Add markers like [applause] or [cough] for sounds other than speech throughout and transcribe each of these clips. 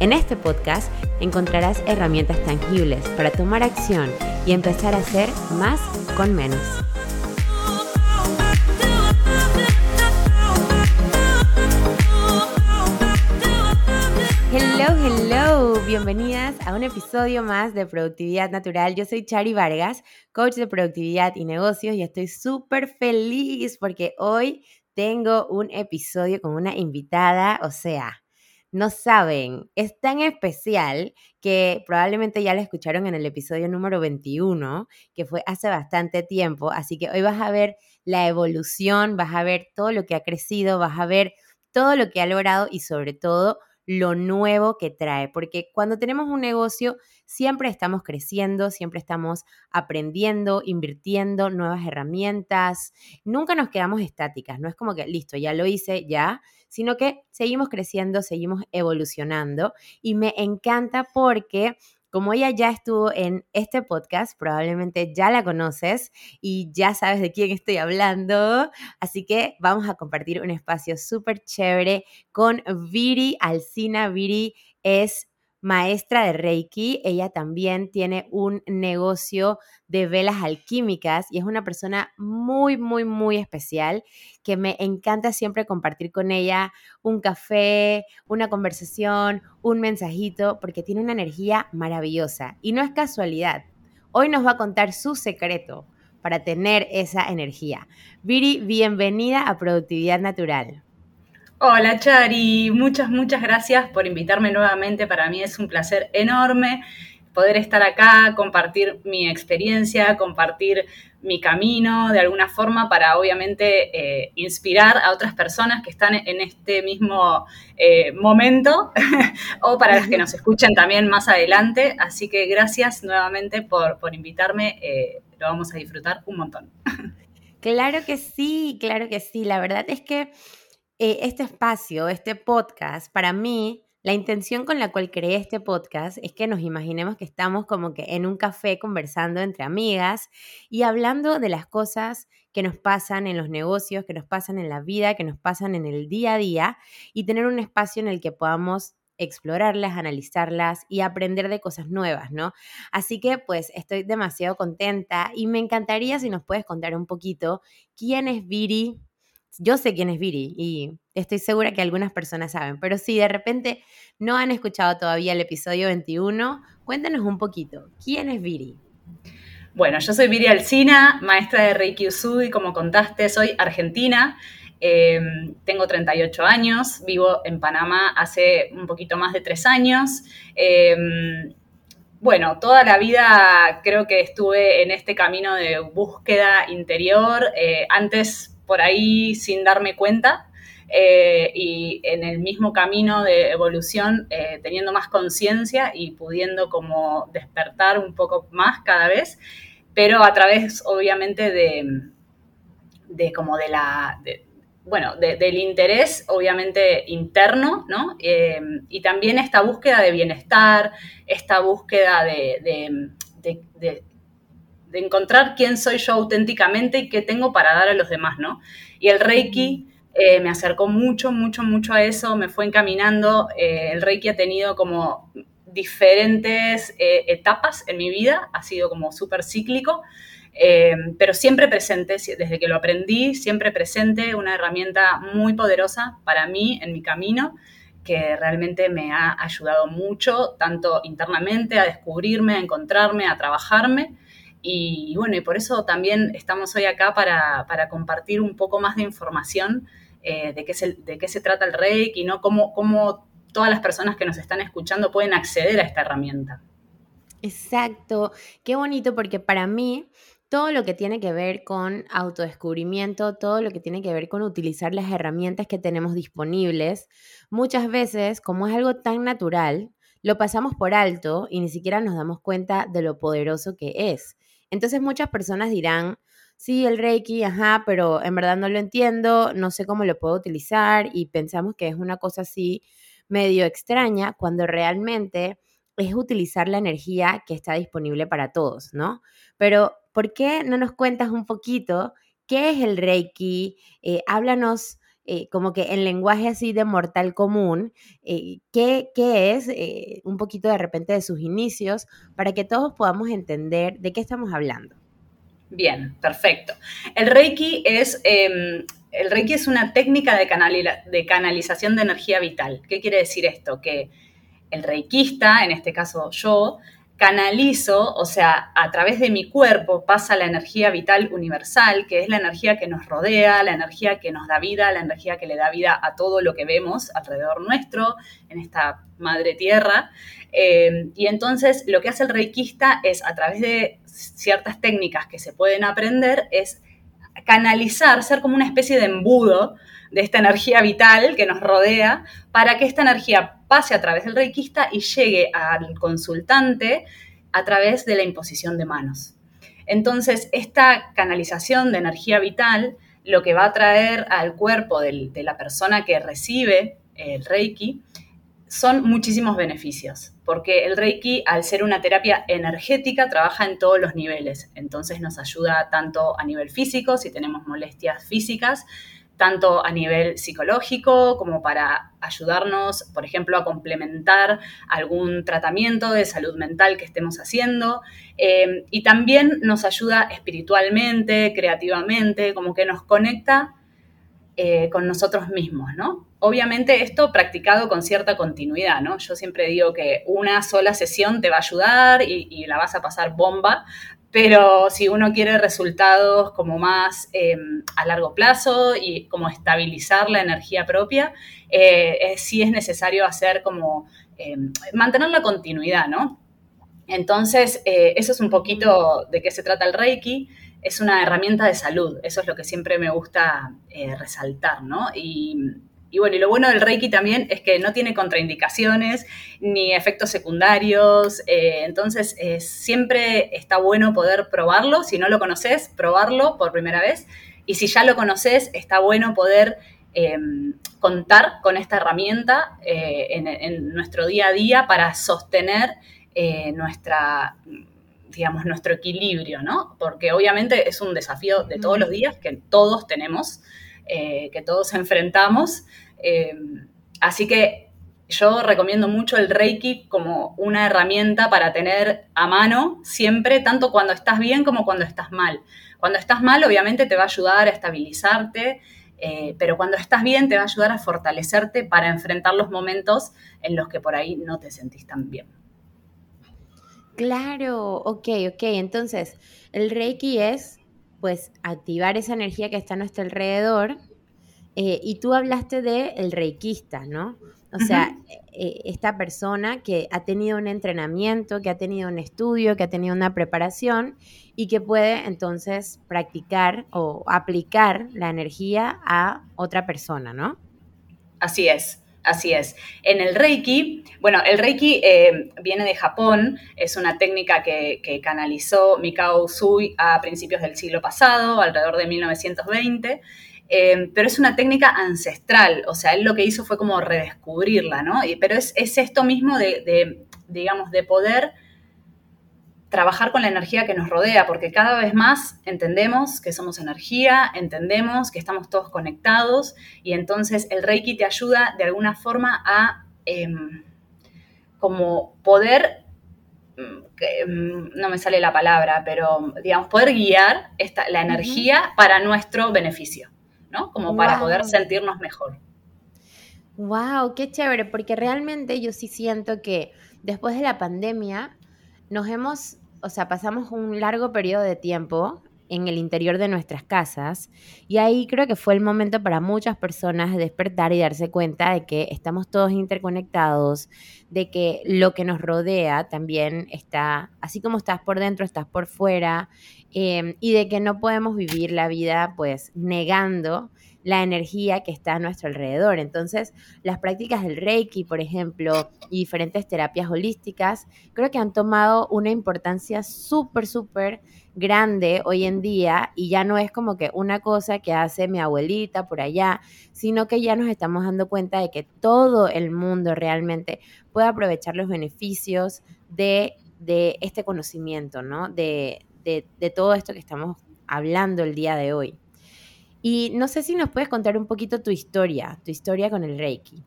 En este podcast encontrarás herramientas tangibles para tomar acción y empezar a hacer más con menos. Hello, hello, bienvenidas a un episodio más de Productividad Natural. Yo soy Chari Vargas, coach de productividad y negocios y estoy súper feliz porque hoy tengo un episodio con una invitada, o sea, no saben, es tan especial que probablemente ya la escucharon en el episodio número 21, que fue hace bastante tiempo, así que hoy vas a ver la evolución, vas a ver todo lo que ha crecido, vas a ver todo lo que ha logrado y sobre todo lo nuevo que trae, porque cuando tenemos un negocio siempre estamos creciendo, siempre estamos aprendiendo, invirtiendo nuevas herramientas, nunca nos quedamos estáticas, no es como que listo, ya lo hice, ya, sino que seguimos creciendo, seguimos evolucionando y me encanta porque como ella ya estuvo en este podcast, probablemente ya la conoces y ya sabes de quién estoy hablando. Así que vamos a compartir un espacio súper chévere con Viri Alcina. Viri es maestra de Reiki. Ella también tiene un negocio de velas alquímicas y es una persona muy, muy, muy especial que me encanta siempre compartir con ella un café, una conversación, un mensajito, porque tiene una energía maravillosa. Y no es casualidad. Hoy nos va a contar su secreto para tener esa energía. Viri, bienvenida a Productividad Natural. Hola Chari, muchas, muchas gracias por invitarme nuevamente. Para mí es un placer enorme poder estar acá, compartir mi experiencia, compartir mi camino de alguna forma para obviamente eh, inspirar a otras personas que están en este mismo eh, momento [laughs] o para las que nos escuchen también más adelante. Así que gracias nuevamente por, invitarme, eh, lo vamos a disfrutar un montón. Claro que sí, claro que sí. La verdad es que eh, este espacio, este podcast, para mí, la intención con la cual creé este podcast es que nos imaginemos que estamos como que en un café conversando entre amigas y hablando de las cosas que nos pasan en los negocios, que nos pasan en la vida, que nos pasan en el día a día y tener un espacio en el que podamos explorarlas, analizarlas y aprender de cosas nuevas, ¿no? Así que pues estoy demasiado contenta y me encantaría si nos puedes contar un poquito quién es Viri, yo sé quién es Viri y estoy segura que algunas personas saben, pero si de repente no han escuchado todavía el episodio 21, cuéntanos un poquito, ¿quién es Viri? Bueno, yo soy Viri Alcina, maestra de Reiki Usui, como contaste, soy argentina, em, tengo 38 años, vivo en Panamá hace un poquito más de tres años. Em, bueno, toda la vida creo que estuve en este camino de búsqueda interior. Eh, antes por ahí sin darme cuenta eh, y en el mismo camino de evolución eh, teniendo más conciencia y pudiendo como despertar un poco más cada vez, pero a través obviamente de, de como de la... bueno, del interés obviamente interno, ¿no? Eh, y también esta búsqueda de bienestar, esta búsqueda de, de de encontrar quién soy yo auténticamente y qué tengo para dar a los demás, ¿no? Y el Reiki eh, me acercó mucho, mucho, mucho a eso, me fue encaminando. Eh, el Reiki ha tenido como diferentes eh, etapas en mi vida, ha sido como súper cíclico, pero siempre presente, desde que lo aprendí, siempre presente, una herramienta muy poderosa para mí en mi camino que realmente me ha ayudado mucho, tanto internamente, a descubrirme, a encontrarme, a trabajarme y, bueno, y por eso también estamos hoy acá para, compartir un poco más de información eh, de, qué se, de qué se trata el Reiki, ¿no? Cómo, cómo todas las personas que nos están escuchando pueden acceder a esta herramienta. Exacto, qué bonito porque para mí todo lo que tiene que ver con autodescubrimiento, todo lo que tiene que ver con utilizar las herramientas que tenemos disponibles, muchas veces, como es algo tan natural, lo pasamos por alto y ni siquiera nos damos cuenta de lo poderoso que es. Entonces muchas personas dirán, sí, el Reiki, ajá, pero en verdad no lo entiendo, no sé cómo lo puedo utilizar y pensamos que es una cosa así medio extraña cuando realmente es utilizar la energía que está disponible para todos, ¿no? Pero, ¿por qué no nos cuentas un poquito qué es el Reiki? Eh, háblanos eh, como que en lenguaje así de mortal común, eh, ¿qué, ¿qué, es un poquito de repente de sus inicios para que todos podamos entender de qué estamos hablando. Bien, perfecto. El Reiki es, em, el Reiki es una técnica de, de canalización de energía vital. ¿Qué quiere decir esto? Que el reikista, en este caso yo, canalizo, o sea, a través de mi cuerpo pasa la energía vital universal, que es la energía que nos rodea, la energía que nos da vida, la energía que le da vida a todo lo que vemos alrededor nuestro, en esta madre tierra. Eh, y entonces lo que hace el reikista es, a través de ciertas técnicas que se pueden aprender, es canalizar, ser como una especie de embudo de esta energía vital que nos rodea, para que esta energía pase a través del reikista y llegue al consultante a través de la imposición de manos. Entonces, esta canalización de energía vital lo que va a traer al cuerpo de la persona que recibe el reiki son muchísimos beneficios, porque el Reiki, al ser una terapia energética, trabaja en todos los niveles. Entonces nos ayuda tanto a nivel físico, si tenemos molestias físicas, tanto a nivel psicológico como para ayudarnos, por ejemplo, a complementar algún tratamiento de salud mental que estemos haciendo. Eh, y también nos ayuda espiritualmente, creativamente, como que nos conecta eh, con nosotros mismos, ¿no? Obviamente esto practicado con cierta continuidad, ¿no? Yo siempre digo que una sola sesión te va a ayudar y la vas a pasar bomba, pero si uno quiere resultados como más em, a largo plazo y como estabilizar la energía propia, eh, sí es necesario hacer como em, mantener la continuidad, ¿no? Entonces, eh, eso es un poquito de qué se trata el Reiki. Es una herramienta de salud, eso es lo que siempre me gusta eh, resaltar, ¿no? Y bueno, y lo bueno del Reiki también es que no tiene contraindicaciones ni efectos secundarios, eh, entonces eh, siempre está bueno poder probarlo, si no lo conoces, probarlo por primera vez, y si ya lo conoces, está bueno poder em, contar con esta herramienta eh, en, nuestro día a día para sostener nuestra digamos, nuestro equilibrio, ¿no? Porque obviamente es un desafío de todos los días que todos tenemos, eh, que todos enfrentamos. Eh, así que yo recomiendo mucho el Reiki como una herramienta para tener a mano siempre, tanto cuando estás bien como cuando estás mal. Cuando estás mal, obviamente te va a ayudar a estabilizarte, eh, pero cuando estás bien te va a ayudar a fortalecerte para enfrentar los momentos en los que por ahí no te sentís tan bien. Claro, ok, ok. Entonces, el Reiki es pues activar esa energía que está a nuestro alrededor. Eh, y tú hablaste de el reikista, ¿no? O sea, eh, esta persona que ha tenido un entrenamiento, que ha tenido un estudio, que ha tenido una preparación y que puede entonces practicar o aplicar la energía a otra persona, ¿no? Así es. Así es. En el Reiki, bueno, el Reiki eh, viene de Japón, es una técnica que, canalizó Mikao Usui a principios del siglo pasado, alrededor de 1920, eh, pero es una técnica ancestral, o sea, él lo que hizo fue como redescubrirla, ¿no? pero es, esto mismo de, digamos, de poder trabajar con la energía que nos rodea, porque cada vez más entendemos que somos energía, entendemos que estamos todos conectados y entonces el Reiki te ayuda de alguna forma a em, como poder, mm, no me sale la palabra, pero digamos, poder guiar esta, la energía para nuestro beneficio, ¿no? Como para poder sentirnos mejor. Wow, qué chévere, porque realmente yo sí siento que después de la pandemia nos hemos o sea, pasamos un largo periodo de tiempo en el interior de nuestras casas y ahí creo que fue el momento para muchas personas de despertar y darse cuenta de que estamos todos interconectados, de que lo que nos rodea también está, así como estás por dentro, estás por fuera em, y de que no podemos vivir la vida pues negando la energía que está a nuestro alrededor. Entonces, las prácticas del Reiki, por ejemplo, y diferentes terapias holísticas, creo que han tomado una importancia súper, súper grande hoy en día y ya no es como que una cosa que hace mi abuelita por allá, sino que ya nos estamos dando cuenta de que todo el mundo realmente puede aprovechar los beneficios de, este conocimiento, ¿no? De, de todo esto que estamos hablando el día de hoy. Y no sé si nos puedes contar un poquito tu historia, tu historia con el Reiki.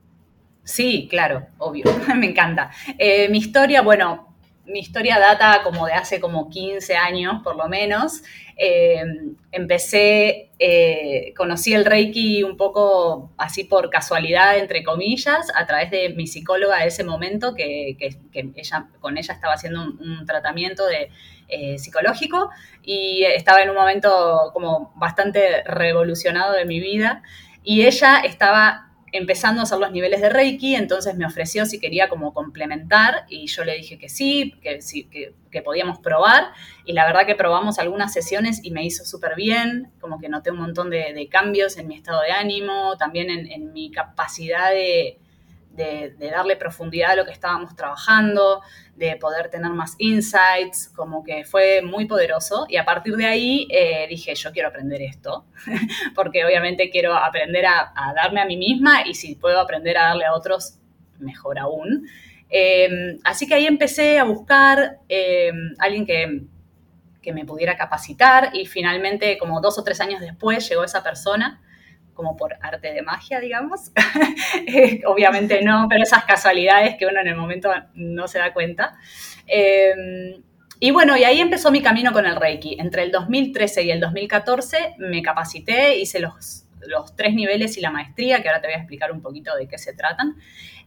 Sí, claro, obvio, [laughs] me encanta. Eh, mi historia, bueno, mi historia data como de hace como 15 años, por lo menos. Eh, empecé, eh, conocí el Reiki un poco así por casualidad, entre comillas, a través de mi psicóloga de ese momento, que, ella, con ella estaba haciendo un, tratamiento de, eh, psicológico y estaba en un momento como bastante revolucionado de mi vida. Y ella estaba empezando a hacer los niveles de Reiki, entonces me ofreció si quería como complementar y yo le dije que sí, que, sí, que, podíamos probar. Y la verdad que probamos algunas sesiones y me hizo súper bien, como que noté un montón de, cambios en mi estado de ánimo, también en mi capacidad de, de, darle profundidad a lo que estábamos trabajando, de poder tener más insights, como que fue muy poderoso. Y a partir de ahí eh, dije, yo quiero aprender esto, [laughs] porque obviamente quiero aprender a, darme a mí misma y si puedo aprender a darle a otros, mejor aún. Em, así que ahí empecé a buscar em, alguien que, que me pudiera capacitar y finalmente, como dos o tres años después, llegó esa persona como por arte de magia, digamos. [laughs] Eh, obviamente no, pero esas casualidades que uno en el momento no se da cuenta. Em, y bueno, y ahí empezó mi camino con el Reiki. Entre el 2013 y el 2014 me capacité, hice los, los tres niveles y la maestría, que ahora te voy a explicar un poquito de qué se tratan.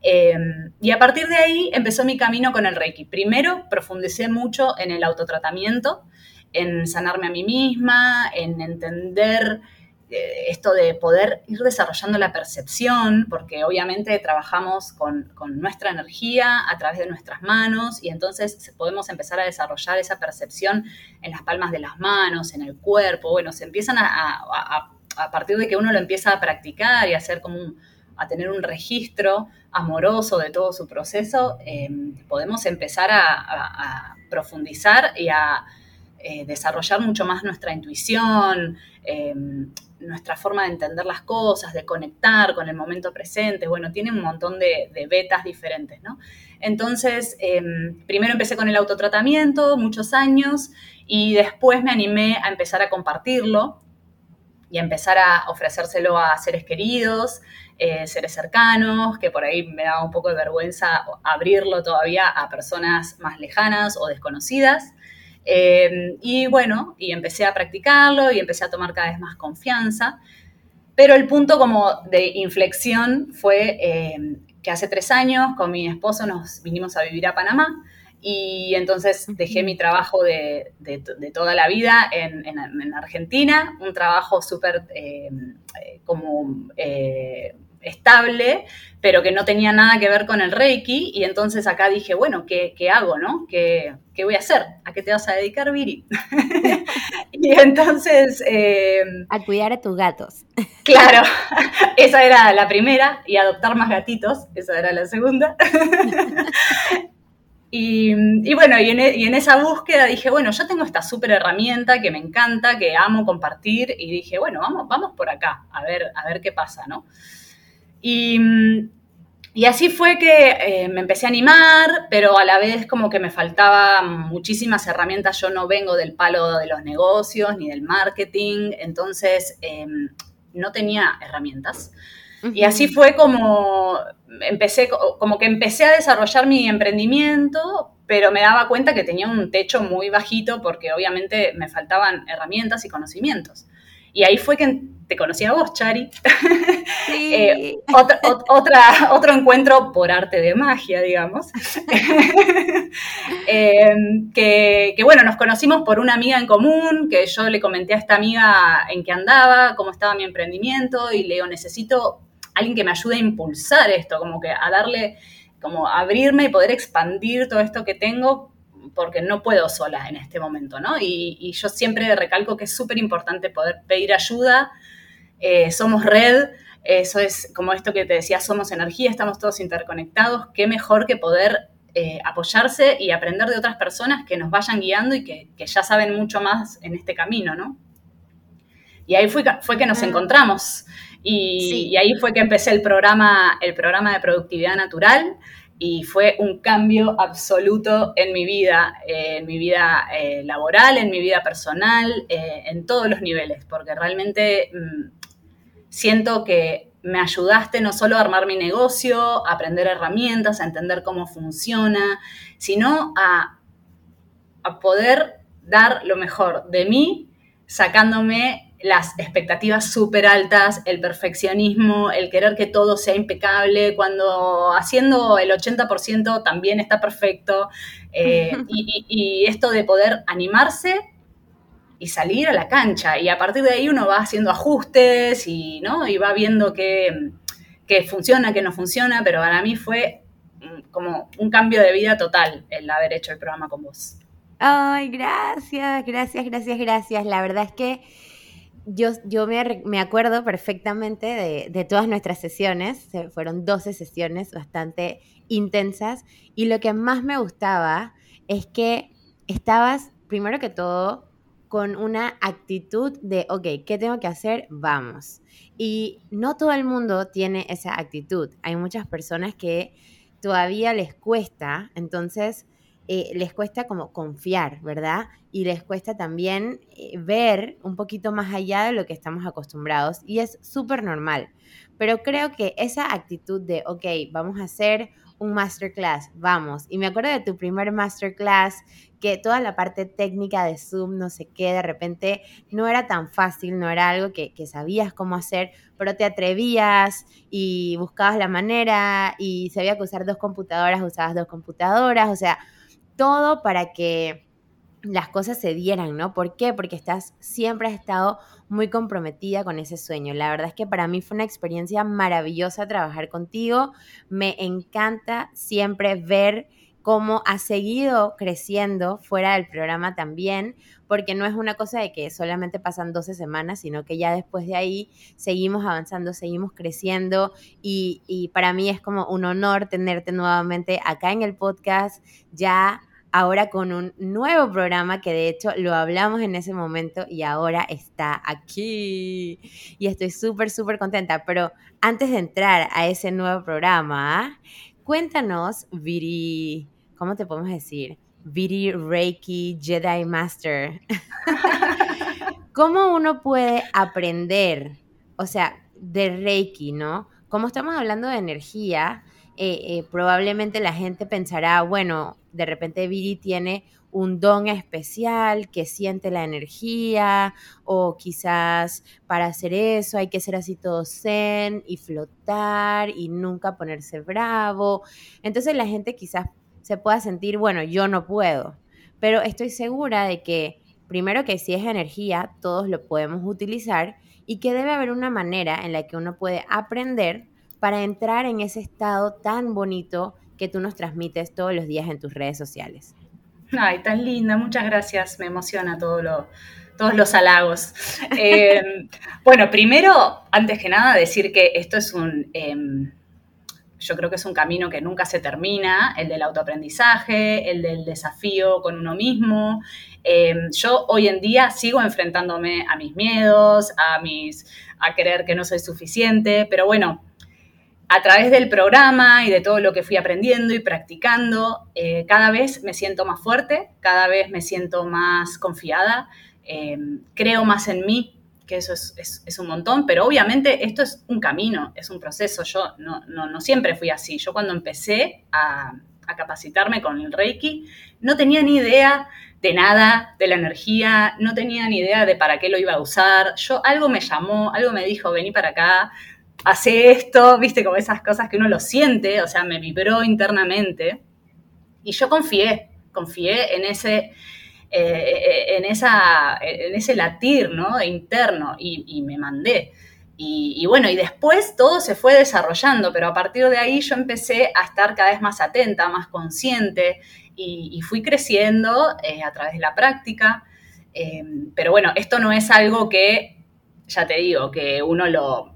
Em, y a partir de ahí empezó mi camino con el Reiki. Primero profundicé mucho en el autotratamiento, en sanarme a mí misma, en entender eh, esto de poder ir desarrollando la percepción, porque obviamente trabajamos con, nuestra energía a través de nuestras manos y entonces podemos empezar a desarrollar esa percepción en las palmas de las manos, en el cuerpo, bueno, se empiezan a, a, partir de que uno lo empieza a practicar y a hacer como a tener un registro amoroso de todo su proceso, eh, podemos empezar a, profundizar y a eh, desarrollar mucho más nuestra intuición, nuestra forma de entender las cosas, de conectar con el momento presente, bueno, tiene un montón de, betas diferentes, ¿no? Entonces, em, primero empecé con el autotratamiento, muchos años, y después me animé a empezar a compartirlo y a empezar a ofrecérselo a seres queridos, eh, seres cercanos, que por ahí me daba un poco de vergüenza abrirlo todavía a personas más lejanas o desconocidas. Eh, y bueno, y empecé a practicarlo y empecé a tomar cada vez más confianza. Pero el punto como de inflexión fue eh, que hace tres años con mi esposo nos vinimos a vivir a Panamá y entonces dejé mi trabajo de, toda la vida en, Argentina, un trabajo súper eh, como estable, pero que no tenía nada que ver con el Reiki. Y entonces acá dije, bueno, ¿qué, hago, no? ¿Qué, voy a hacer? ¿A qué te vas a dedicar, Viri? [laughs] y entonces... Eh, a cuidar a tus gatos. claro, [laughs] esa era la primera, y adoptar más gatitos, esa era la segunda. [laughs] Y, bueno, y en, esa búsqueda dije, bueno, yo tengo esta súper herramienta que me encanta, que amo compartir, y dije, bueno, vamos, vamos por acá, a ver, a ver qué pasa, ¿no? Y, así fue que eh, me empecé a animar, pero a la vez como que me faltaban muchísimas herramientas. Yo no vengo del palo de los negocios ni del marketing, entonces em, no tenía herramientas. Y así fue como empecé, como que empecé a desarrollar mi emprendimiento, pero me daba cuenta que tenía un techo muy bajito porque obviamente me faltaban herramientas y conocimientos. Y ahí fue que te conocí a vos, Chari. [laughs] Eh, otra, otro encuentro por arte de magia, digamos. [laughs] Em, que, bueno, nos conocimos por una amiga en común, que yo le comenté a esta amiga en qué andaba, cómo estaba mi emprendimiento, y le digo, necesito alguien que me ayude a impulsar esto, como que a darle, como abrirme y poder expandir todo esto que tengo porque no puedo sola en este momento, ¿no? Y, yo siempre recalco que es súper importante poder pedir ayuda eh, somos red, eso es como esto que te decía, somos energía, estamos todos interconectados, qué mejor que poder eh, apoyarse y aprender de otras personas que nos vayan guiando y que, ya saben mucho más en este camino, ¿no? Y ahí fue, fue que nos encontramos. Y, ahí fue que empecé el programa, el programa de productividad natural y fue un cambio absoluto en mi vida, eh, en mi vida eh, laboral, en mi vida personal, en todos los niveles, porque realmente mm, siento que me ayudaste no solo a armar mi negocio, a aprender herramientas, a entender cómo funciona, sino a, poder dar lo mejor de mí, sacándome las expectativas súper altas, el perfeccionismo, el querer que todo sea impecable, cuando haciendo el 80% también está perfecto, eh, [laughs] y esto de poder animarse y salir a la cancha. Y a partir de ahí uno va haciendo ajustes y, ¿no? y va viendo qué, funciona, qué no funciona, pero para mí fue mm, como un cambio de vida total el haber hecho el programa con vos. Ay, gracias, gracias, gracias, gracias. La verdad es que yo, yo me, acuerdo perfectamente de, de, todas nuestras sesiones, fueron 12 sesiones bastante intensas, y lo que más me gustaba es que estabas, primero que todo, con una actitud de, ok, ¿qué tengo que hacer? Vamos. Y no todo el mundo tiene esa actitud. Hay muchas personas que todavía les cuesta, entonces eh, les cuesta como confiar, ¿verdad? Y les cuesta también eh, ver un poquito más allá de lo que estamos acostumbrados y es súper normal. Pero creo que esa actitud de, ok, vamos a hacer un masterclass, vamos. Y me acuerdo de tu primer masterclass, que toda la parte técnica de Zoom, no sé qué, de repente no era tan fácil, no era algo que, sabías cómo hacer, pero te atrevías y buscabas la manera y sabía que usar dos computadoras, usabas dos computadoras, o sea, todo para que las cosas se dieran, ¿no? ¿Por qué? Porque estás, siempre has estado muy comprometida con ese sueño. La verdad es que para mí fue una experiencia maravillosa trabajar contigo. Me encanta siempre ver cómo has seguido creciendo fuera del programa también, porque no es una cosa de que solamente pasan 12 semanas, sino que ya después de ahí seguimos avanzando, seguimos creciendo y para mí es como un honor tenerte nuevamente acá en el podcast, ya ahora con un nuevo programa que de hecho lo hablamos en ese momento y ahora está aquí. Y estoy súper, súper contenta. Pero antes de entrar a ese nuevo programa, cuéntanos, Viri, ¿cómo te podemos decir? Viri Reiki Jedi Master. [laughs] ¿Cómo uno puede aprender, o sea, de Reiki, ¿no? Como estamos hablando de energía, eh, eh, probablemente la gente pensará, bueno, de repente Viri tiene un don especial que siente la energía o quizás para hacer eso hay que ser así todo zen y flotar y nunca ponerse bravo. Entonces la gente quizás se pueda sentir, bueno, yo no puedo, pero estoy segura de que primero que si es energía, todos lo podemos utilizar y que debe haber una manera en la que uno puede aprender para entrar en ese estado tan bonito que tú nos transmites todos los días en tus redes sociales. Ay, tan linda, muchas gracias, me emociona todo lo, todos los halagos. [laughs] Eh, bueno, primero, antes que nada, decir que esto es un, em, yo creo que es un camino que nunca se termina, el del autoaprendizaje, el del desafío con uno mismo. Em, yo hoy en día sigo enfrentándome a mis miedos, a mis, a creer que no soy suficiente, pero bueno, a través del programa y de todo lo que fui aprendiendo y practicando, eh, cada vez me siento más fuerte, cada vez me siento más confiada, eh, creo más en mí, que eso es, un montón, pero obviamente esto es un camino, es un proceso. Yo no, no, siempre fui así. Yo cuando empecé a, a, capacitarme con el Reiki, no tenía ni idea de nada, de la energía, no tenía ni idea de para qué lo iba a usar. Yo algo me llamó, algo me dijo, vení para acá, hace esto, viste, como esas cosas que uno lo siente, o sea, me vibró internamente. Y yo confié, confié en ese, eh, en, ese latir, ¿no? Interno, y, me mandé. Y, bueno, y después todo se fue desarrollando, pero a partir de ahí yo empecé a estar cada vez más atenta, más consciente, y, fui creciendo eh, a través de la práctica. Eh, pero bueno, esto no es algo que ya te digo, que uno lo,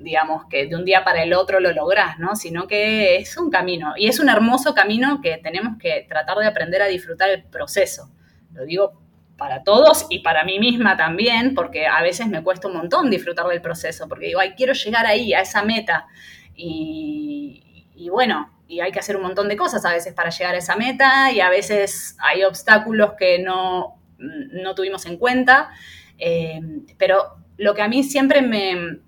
digamos, que de un día para el otro lo lográs, ¿no? Sino que es un camino. Y es un hermoso camino que tenemos que tratar de aprender a disfrutar el proceso. Lo digo para todos y para mí misma también, porque a veces me cuesta un montón disfrutar del proceso, porque digo, ay, quiero llegar ahí, a esa meta. Y, y bueno, y hay que hacer un montón de cosas a veces para llegar a esa meta y a veces hay obstáculos que no, no tuvimos en cuenta. Eh, pero lo que a mí siempre me,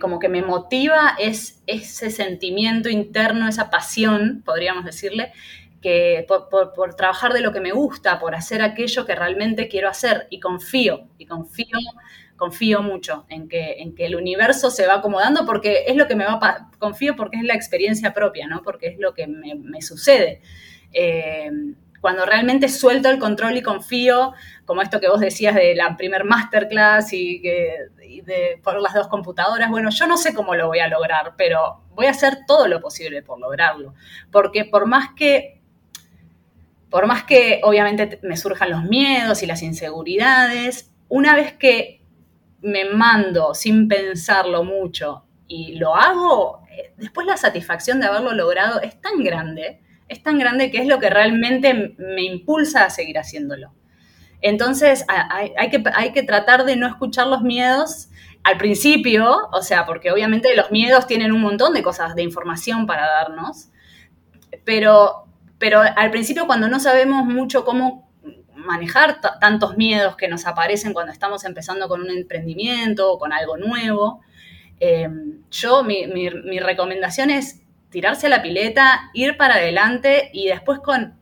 como que me motiva es ese sentimiento interno, esa pasión, podríamos decirle, que por, trabajar de lo que me gusta, por hacer aquello que realmente quiero hacer y confío, y confío, confío mucho en que, en que el universo se va acomodando porque es lo que me va, confío porque es la experiencia propia, ¿no? Porque es lo que me, sucede. Eh, cuando realmente suelto el control y confío, como esto que vos decías de la primer masterclass y, que, de por las dos computadoras, bueno, yo no sé cómo lo voy a lograr, pero voy a hacer todo lo posible por lograrlo. Porque por más que, por más que obviamente me surjan los miedos y las inseguridades, una vez que me mando sin pensarlo mucho y lo hago, eh, después la satisfacción de haberlo logrado es tan grande es tan grande que es lo que realmente me impulsa a seguir haciéndolo. Entonces, hay, que, hay que tratar de no escuchar los miedos al principio, o sea, porque obviamente los miedos tienen un montón de cosas, de información para darnos, pero, pero al principio cuando no sabemos mucho cómo manejar tantos miedos que nos aparecen cuando estamos empezando con un emprendimiento o con algo nuevo, eh, yo mi, mi recomendación es tirarse a la pileta, ir para adelante y después con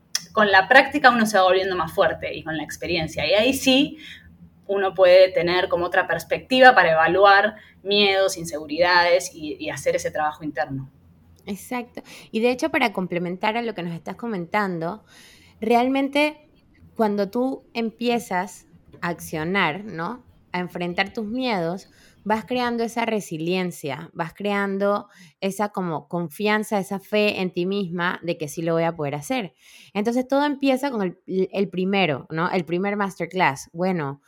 la práctica uno se va volviendo más fuerte y con la experiencia. Y ahí sí uno puede tener como otra perspectiva para evaluar miedos, inseguridades y, hacer ese trabajo interno. Exacto. Y de hecho, para complementar a lo que nos estás comentando, realmente cuando tú empiezas a accionar, ¿no? A enfrentar tus miedos, vas creando esa resiliencia, vas creando esa como confianza, esa fe en ti misma de que sí lo voy a poder hacer. Entonces todo empieza con el, primero, ¿no? El primer masterclass. Bueno,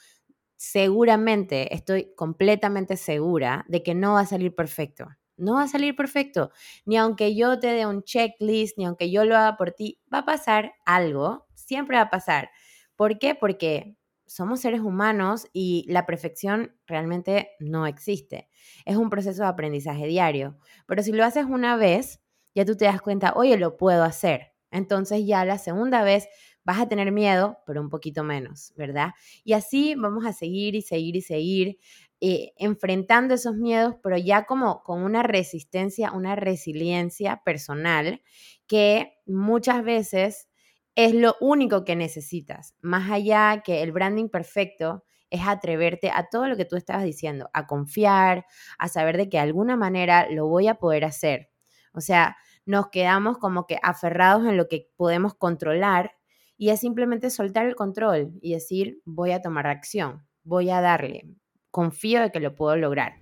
seguramente, estoy completamente segura de que no va a salir perfecto. No va a salir perfecto. Ni aunque yo te dé un checklist, ni aunque yo lo haga por ti, va a pasar algo. Siempre va a pasar. ¿Por qué? Porque somos seres humanos y la perfección realmente no existe. Es un proceso de aprendizaje diario. Pero si lo haces una vez, ya tú te das cuenta, oye, lo puedo hacer. Entonces ya la segunda vez vas a tener miedo, pero un poquito menos, ¿verdad? Y así vamos a seguir y seguir y seguir eh, enfrentando esos miedos, pero ya como con una resistencia, una resiliencia personal que muchas veces es lo único que necesitas. Más allá que el branding perfecto, es atreverte a todo lo que tú estabas diciendo, a confiar, a saber de que de alguna manera lo voy a poder hacer. O sea, nos quedamos como que aferrados en lo que podemos controlar y es simplemente soltar el control y decir, voy a tomar acción, voy a darle, confío de que lo puedo lograr,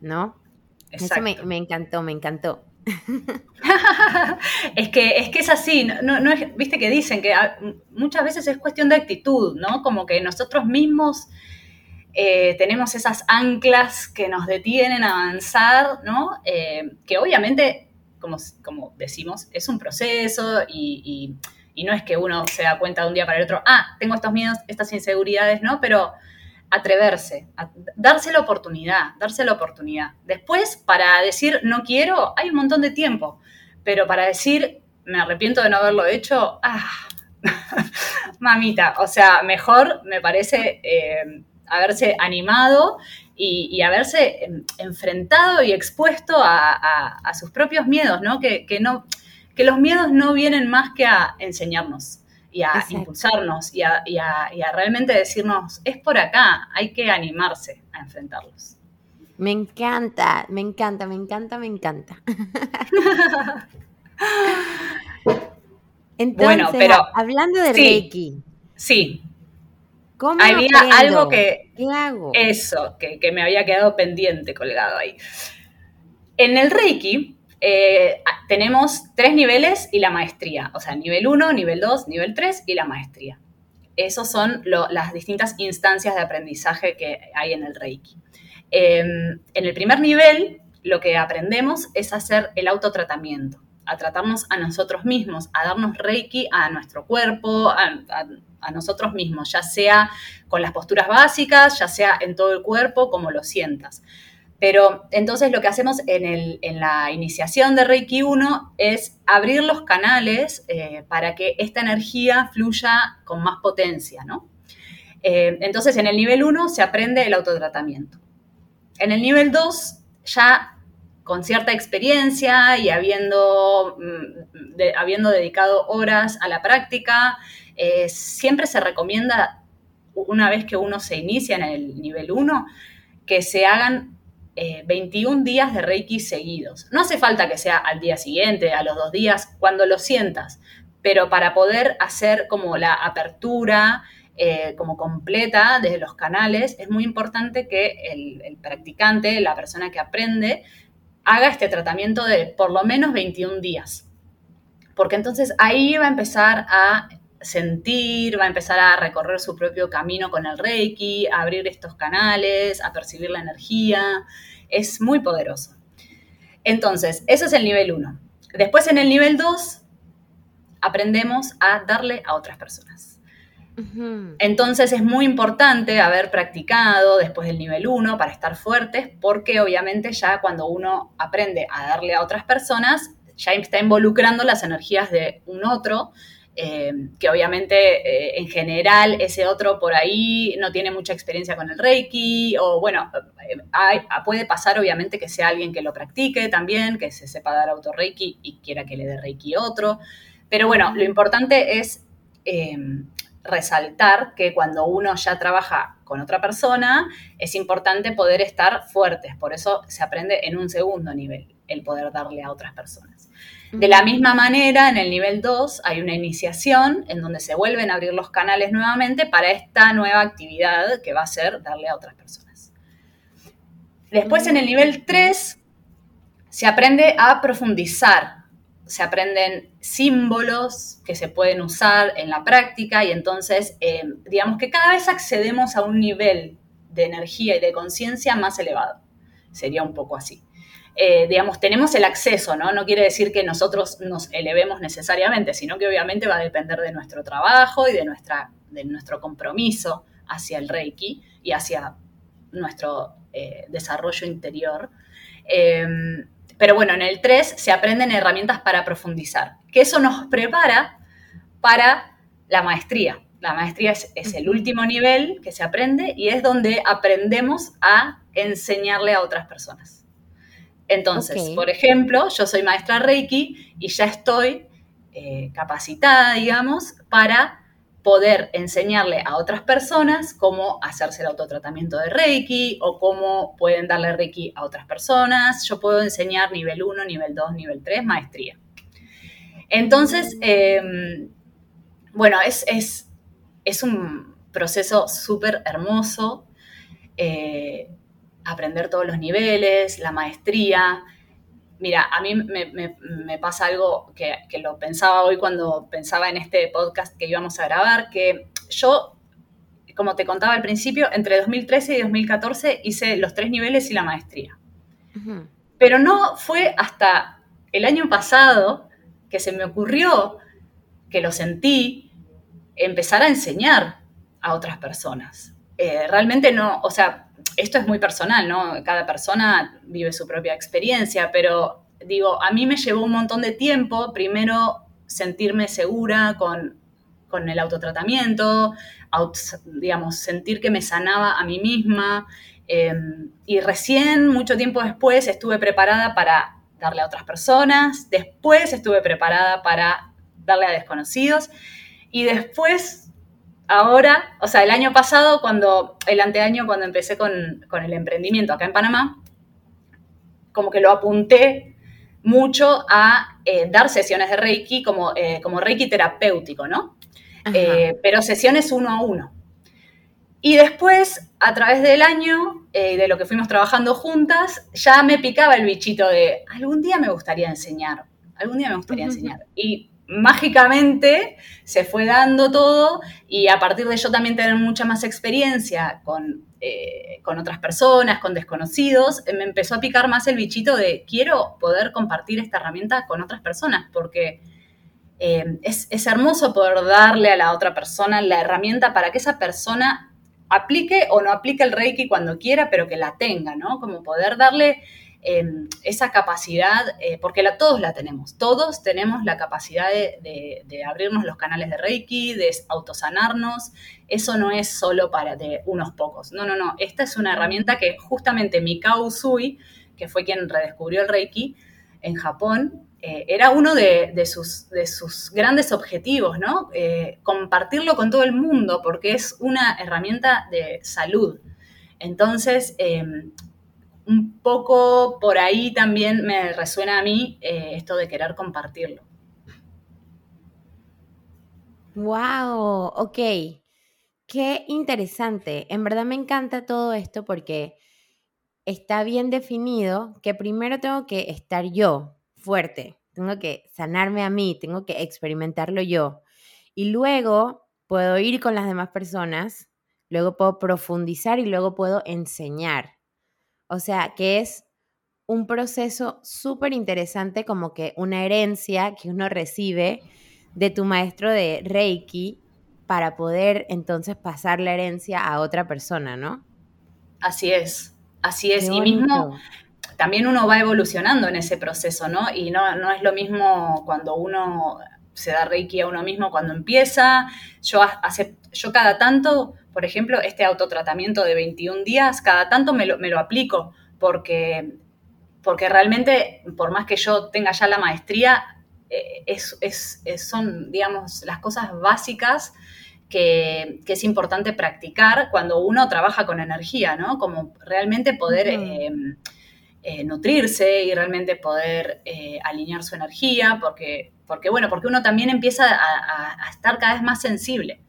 ¿no? Eso me, me encantó, me encantó. [laughs] es, que, es que es así, no, no es, viste que dicen que muchas veces es cuestión de actitud, ¿no? Como que nosotros mismos eh, tenemos esas anclas que nos detienen a avanzar, ¿no? Eh, que obviamente, como, como decimos, es un proceso y, y, no es que uno se da cuenta de un día para el otro, ah, tengo estos miedos, estas inseguridades, ¿no? Pero atreverse, darse la oportunidad, darse la oportunidad. Después, para decir no quiero, hay un montón de tiempo, pero para decir me arrepiento de no haberlo hecho, ah, [laughs] mamita, o sea, mejor me parece eh, haberse animado y, haberse enfrentado y expuesto a, sus propios miedos, ¿no? Que, no, que los miedos no vienen más que a enseñarnos y a impulsarnos y a, realmente decirnos, es por acá, hay que animarse a enfrentarlos. Me encanta, me encanta, me encanta, me encanta. [laughs] Entonces, bueno, pero hablando de Reiki. Sí. ¿Cómo había algo que. ¿Qué hago? Eso, que, que me había quedado pendiente colgado ahí. En el Reiki, eh, tenemos tres niveles y la maestría, o sea, nivel 1, nivel 2, nivel 3 y la maestría. esas son las distintas instancias de aprendizaje que hay en el Reiki. Em, en el primer nivel, lo que aprendemos es hacer el autotratamiento, a tratarnos a nosotros mismos, a darnos Reiki a nuestro cuerpo, a, nosotros mismos, ya sea con las posturas básicas, ya sea en todo el cuerpo, como lo sientas. Pero entonces lo que hacemos en, la iniciación de Reiki 1 es abrir los canales eh, para que esta energía fluya con más potencia, ¿no? Eh, entonces en el nivel 1 se aprende el autotratamiento. En el nivel 2 ya con cierta experiencia y habiendo, mm, habiendo dedicado horas a la práctica, eh, siempre se recomienda, una vez que uno se inicia en el nivel 1, que se hagan 21 eh, días de Reiki seguidos. No hace falta que sea al día siguiente, a los dos días, cuando lo sientas, pero para poder hacer como la apertura eh, como completa desde los canales, es muy importante que el, practicante, la persona que aprende, haga este tratamiento de por lo menos 21 días. Porque entonces ahí va a empezar a sentir, va a empezar a recorrer su propio camino con el Reiki, a abrir estos canales, a percibir la energía. Es muy poderoso. Entonces, eso es el nivel 1. Después en el nivel 2 aprendemos a darle a otras personas. Entonces es muy importante haber practicado después del nivel 1 para estar fuertes, porque obviamente ya cuando uno aprende a darle a otras personas, ya está involucrando las energías de un otro eh, que obviamente eh, en general ese otro por ahí no tiene mucha experiencia con el Reiki, o bueno, eh, puede pasar obviamente que sea alguien que lo practique también, que se sepa dar auto Reiki y quiera que le dé Reiki otro. Pero bueno, lo importante es resaltar que cuando uno ya trabaja con otra persona, es importante poder estar fuertes, por eso se aprende en un segundo nivel, el poder darle a otras personas. De la misma manera, en el nivel 2 hay una iniciación en donde se vuelven a abrir los canales nuevamente para esta nueva actividad que va a ser darle a otras personas. Después, en el nivel 3, se aprende a profundizar, se aprenden símbolos que se pueden usar en la práctica y entonces, eh, digamos que cada vez accedemos a un nivel de energía y de conciencia más elevado. Sería un poco así. Eh, digamos, tenemos el acceso, ¿no? No quiere decir que nosotros nos elevemos necesariamente, sino que obviamente va a depender de nuestro trabajo y de, nuestra, de nuestro compromiso hacia el Reiki y hacia nuestro eh, desarrollo interior. Em, pero bueno, en el 3 se aprenden herramientas para profundizar, que eso nos prepara para la maestría. La maestría es, es, el último nivel que se aprende y es donde aprendemos a enseñarle a otras personas. Entonces, por ejemplo, yo soy maestra Reiki y ya estoy eh, capacitada, digamos, para poder enseñarle a otras personas cómo hacerse el autotratamiento de Reiki o cómo pueden darle Reiki a otras personas. Yo puedo enseñar nivel 1, nivel 2, nivel 3, maestría. Entonces, em, bueno, es, es, un proceso súper hermoso. Eh, aprender todos los niveles, la maestría. Mira, a mí me, pasa algo que, lo pensaba hoy cuando pensaba en este podcast que íbamos a grabar, que yo, como te contaba al principio, entre 2013 y 2014 hice los tres niveles y la maestría. Pero no fue hasta el año pasado que se me ocurrió, que lo sentí, empezar a enseñar a otras personas. Eh, realmente no, o sea, esto es muy personal, ¿no? Cada persona vive su propia experiencia, pero digo, a mí me llevó un montón de tiempo, primero sentirme segura con, el autotratamiento, digamos, sentir que me sanaba a mí misma. Em, y recién, mucho tiempo después, estuve preparada para darle a otras personas, después estuve preparada para darle a desconocidos y después ahora, o sea, el año pasado, cuando, el anteaño, cuando empecé con, el emprendimiento acá en Panamá, como que lo apunté mucho a eh, dar sesiones de Reiki como, eh, como Reiki terapéutico, ¿no? Eh, pero sesiones uno a uno. Y después, a través del año, de lo que fuimos trabajando juntas, ya me picaba el bichito de, algún día me gustaría enseñar, algún día me gustaría enseñar. Y mágicamente se fue dando todo y a partir de yo también tener mucha más experiencia con, eh, con otras personas, con desconocidos, me empezó a picar más el bichito de quiero poder compartir esta herramienta con otras personas porque eh, es, es hermoso poder darle a la otra persona la herramienta para que esa persona aplique o no aplique el Reiki cuando quiera, pero que la tenga, ¿no? Como poder darle Em, esa capacidad, eh, porque la, todos la tenemos, todos tenemos la capacidad de, abrirnos los canales de Reiki, de autosanarnos, eso no es solo para de unos pocos, no, no, no, esta es una herramienta que justamente Mikao Usui, que fue quien redescubrió el Reiki en Japón, eh, era uno de, sus, de, sus, grandes objetivos, ¿no? Eh, compartirlo con todo el mundo, porque es una herramienta de salud. Entonces, em, un poco por ahí también me resuena a mí eh, esto de querer compartirlo. Wow, ok. Qué interesante. En verdad me encanta todo esto porque está bien definido que primero tengo que estar yo fuerte, tengo que sanarme a mí, tengo que experimentarlo yo. Y luego puedo ir con las demás personas, luego puedo profundizar y luego puedo enseñar. O sea, que es un proceso súper interesante, como que una herencia que uno recibe de tu maestro de Reiki para poder entonces pasar la herencia a otra persona, ¿no? Así es, así es. y mismo también uno va evolucionando en ese proceso, ¿no? Y no, no es lo mismo cuando uno se da Reiki a uno mismo cuando empieza. Yo, hace, yo cada tanto por ejemplo, este autotratamiento de 21 días, cada tanto me lo, me lo aplico, porque, porque realmente, por más que yo tenga ya la maestría, eh, es, son, digamos, las cosas básicas que, es importante practicar cuando uno trabaja con energía, ¿no? Como realmente poder eh, eh, nutrirse y realmente poder alinear su energía, porque, porque, bueno, porque uno también empieza a estar cada vez más sensible.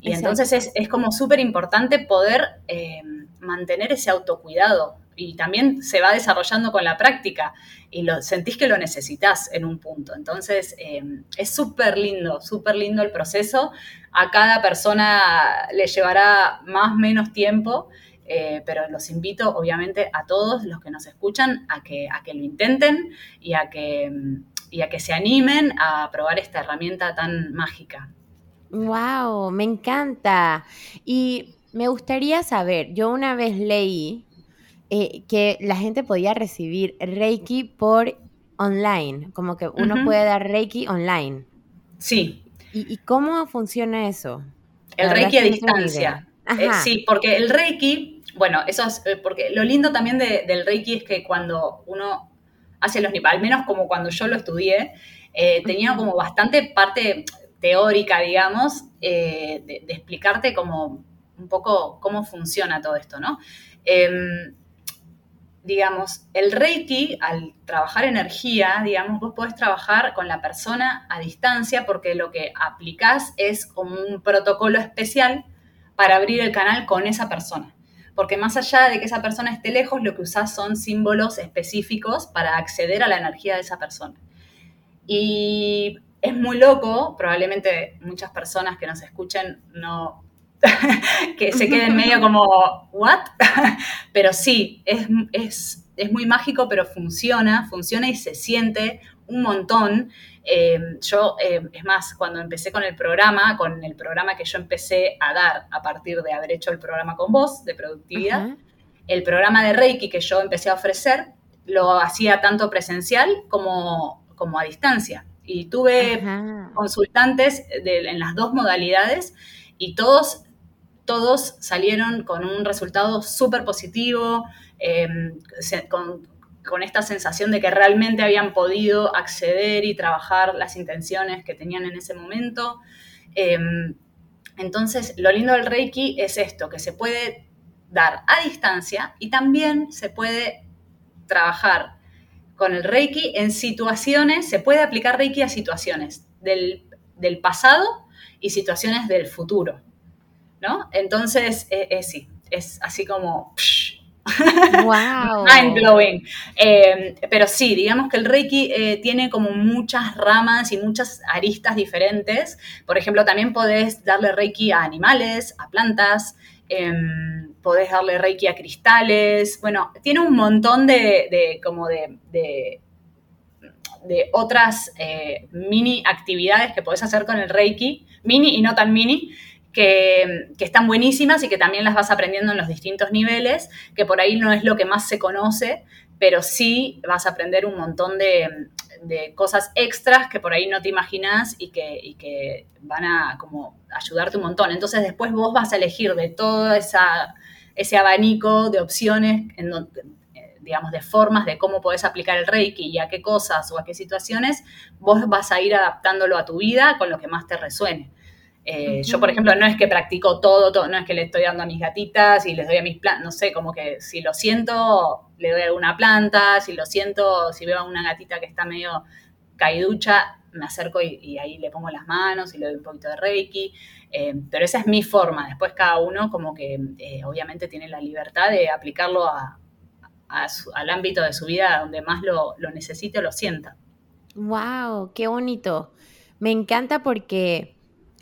Y entonces es, como súper importante poder eh, mantener ese autocuidado y también se va desarrollando con la práctica y lo, sentís que lo necesitas en un punto. Entonces eh, es súper lindo, súper lindo el proceso. A cada persona le llevará más o menos tiempo, eh, pero los invito obviamente a todos los que nos escuchan a que, a que lo intenten y a que, y a que se animen a probar esta herramienta tan mágica. Wow, me encanta. Y me gustaría saber, yo una vez leí eh, que la gente podía recibir Reiki por online, como que uno puede dar Reiki online. Sí. ¿Y, cómo funciona eso? El Reiki a distancia. Eh, sí, porque el Reiki, bueno, eso es eh, porque lo lindo también del Reiki es que cuando uno hace los niveles, al menos como cuando yo lo estudié, tenía como bastante parte, teórica, digamos, eh, de, explicarte como un poco cómo funciona todo esto, ¿no? Em, digamos, el Reiki, al trabajar energía, digamos, vos podés trabajar con la persona a distancia porque lo que aplicás es como un protocolo especial para abrir el canal con esa persona. Porque más allá de que esa persona esté lejos, lo que usás son símbolos específicos para acceder a la energía de esa persona. Y es muy loco, probablemente muchas personas que nos escuchen no [laughs] que se queden medio [laughs] como, ¿what? [laughs] pero sí, es, es, muy mágico, pero funciona, funciona y se siente un montón. Em, yo, em, es más, cuando empecé con el programa, con el programa que yo empecé a dar a partir de haber hecho el programa con vos de productividad, el programa de Reiki que yo empecé a ofrecer, lo hacía tanto presencial como, como a distancia y tuve consultantes en las dos modalidades y todos, todos salieron con un resultado súper positivo, em, con, esta sensación de que realmente habían podido acceder y trabajar las intenciones que tenían en ese momento. Em, entonces, lo lindo del Reiki es esto, que se puede dar a distancia y también se puede trabajar con el Reiki en situaciones, se puede aplicar Reiki a situaciones del, pasado y situaciones del futuro, ¿no? Entonces, eh, eh, sí, es así como... Wow. [laughs] Mind blowing. Eh, pero sí, digamos que el Reiki eh, tiene como muchas ramas y muchas aristas diferentes. Por ejemplo, también podés darle Reiki a animales, a plantas. Em, podés darle Reiki a cristales. Bueno, tiene un montón de, como de, de, otras eh, mini actividades que podés hacer con el Reiki, mini y no tan mini, que, están buenísimas y que también las vas aprendiendo en los distintos niveles, que por ahí no es lo que más se conoce, pero sí vas a aprender un montón de, cosas extras que por ahí no te imaginas y que, que, van a como ayudarte un montón. Entonces después vos vas a elegir de todo esa, ese abanico de opciones, en digamos, de formas de cómo podés aplicar el Reiki y a qué cosas o a qué situaciones, vos vas a ir adaptándolo a tu vida con lo que más te resuene. Eh, yo, por ejemplo, no es que practico todo, todo, no es que le estoy dando a mis gatitas y les doy a mis plantas, no sé, como que si lo siento, le doy a alguna planta, si lo siento, si veo a una gatita que está medio caiducha, me acerco y, ahí le pongo las manos y le doy un poquito de reiki. Eh, pero esa es mi forma. Después cada uno como que eh, obviamente tiene la libertad de aplicarlo al ámbito de su vida donde más lo, lo necesite o lo sienta. ¡Wow! ¡Qué bonito! Me encanta porque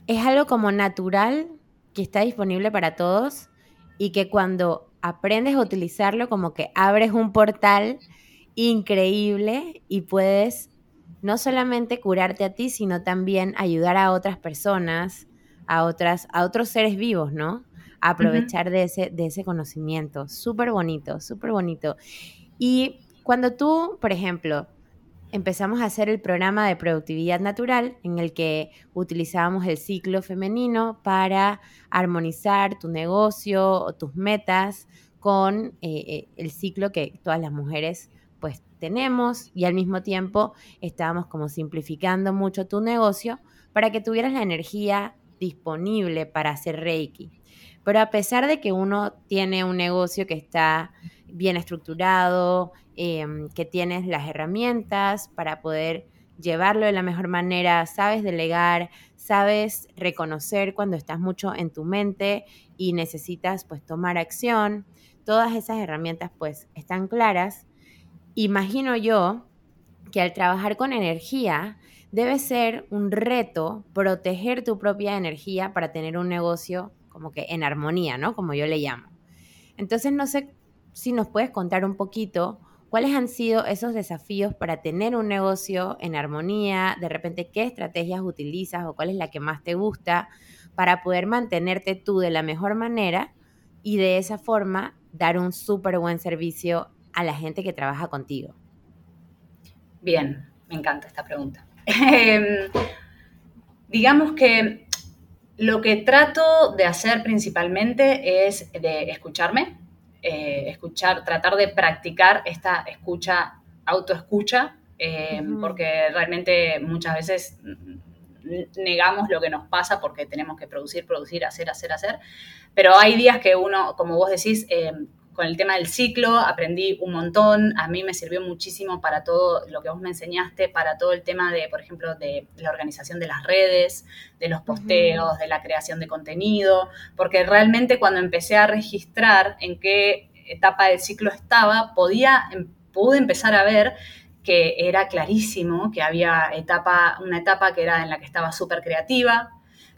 es algo como natural que está disponible para todos y que cuando aprendes a utilizarlo como que abres un portal increíble y puedes no solamente curarte a ti, sino también ayudar a otras personas, a otras a otros seres vivos, ¿no? A aprovechar de ese de ese conocimiento. Súper bonito, súper bonito. Y cuando tú, por ejemplo, empezamos a hacer el programa de productividad natural en el que utilizábamos el ciclo femenino para armonizar tu negocio o tus metas con eh, eh, el ciclo que todas las mujeres pues tenemos y al mismo tiempo estábamos como simplificando mucho tu negocio para que tuvieras la energía disponible para hacer Reiki. Pero a pesar de que uno tiene un negocio que está bien estructurado, em, que tienes las herramientas para poder llevarlo de la mejor manera, sabes delegar, sabes reconocer cuando estás mucho en tu mente y necesitas pues tomar acción. Todas esas herramientas pues están claras. Imagino yo que al trabajar con energía debe ser un reto proteger tu propia energía para tener un negocio como que en armonía, ¿no? Como yo le llamo. Entonces no sé si nos puedes contar un poquito cuáles han sido esos desafíos para tener un negocio en armonía, de repente qué estrategias utilizas o cuál es la que más te gusta para poder mantenerte tú de la mejor manera y de esa forma dar un súper buen servicio a la gente que trabaja contigo. Bien, me encanta esta pregunta. [laughs] Em, digamos que lo que trato de hacer principalmente es de escucharme, eh, escuchar, tratar de practicar esta escucha, autoescucha, eh, porque realmente muchas veces negamos lo que nos pasa porque tenemos que producir, producir, hacer, hacer, hacer. Pero hay días que uno, como vos decís, eh, con el tema del ciclo aprendí un montón, a mí me sirvió muchísimo para todo lo que vos me enseñaste, para todo el tema de, por ejemplo, de la organización de las redes, de los posteos, de la creación de contenido, porque realmente cuando empecé a registrar en qué etapa del ciclo estaba, podía, em, pude empezar a ver que era clarísimo que había etapa, una etapa que era en la que estaba súper creativa,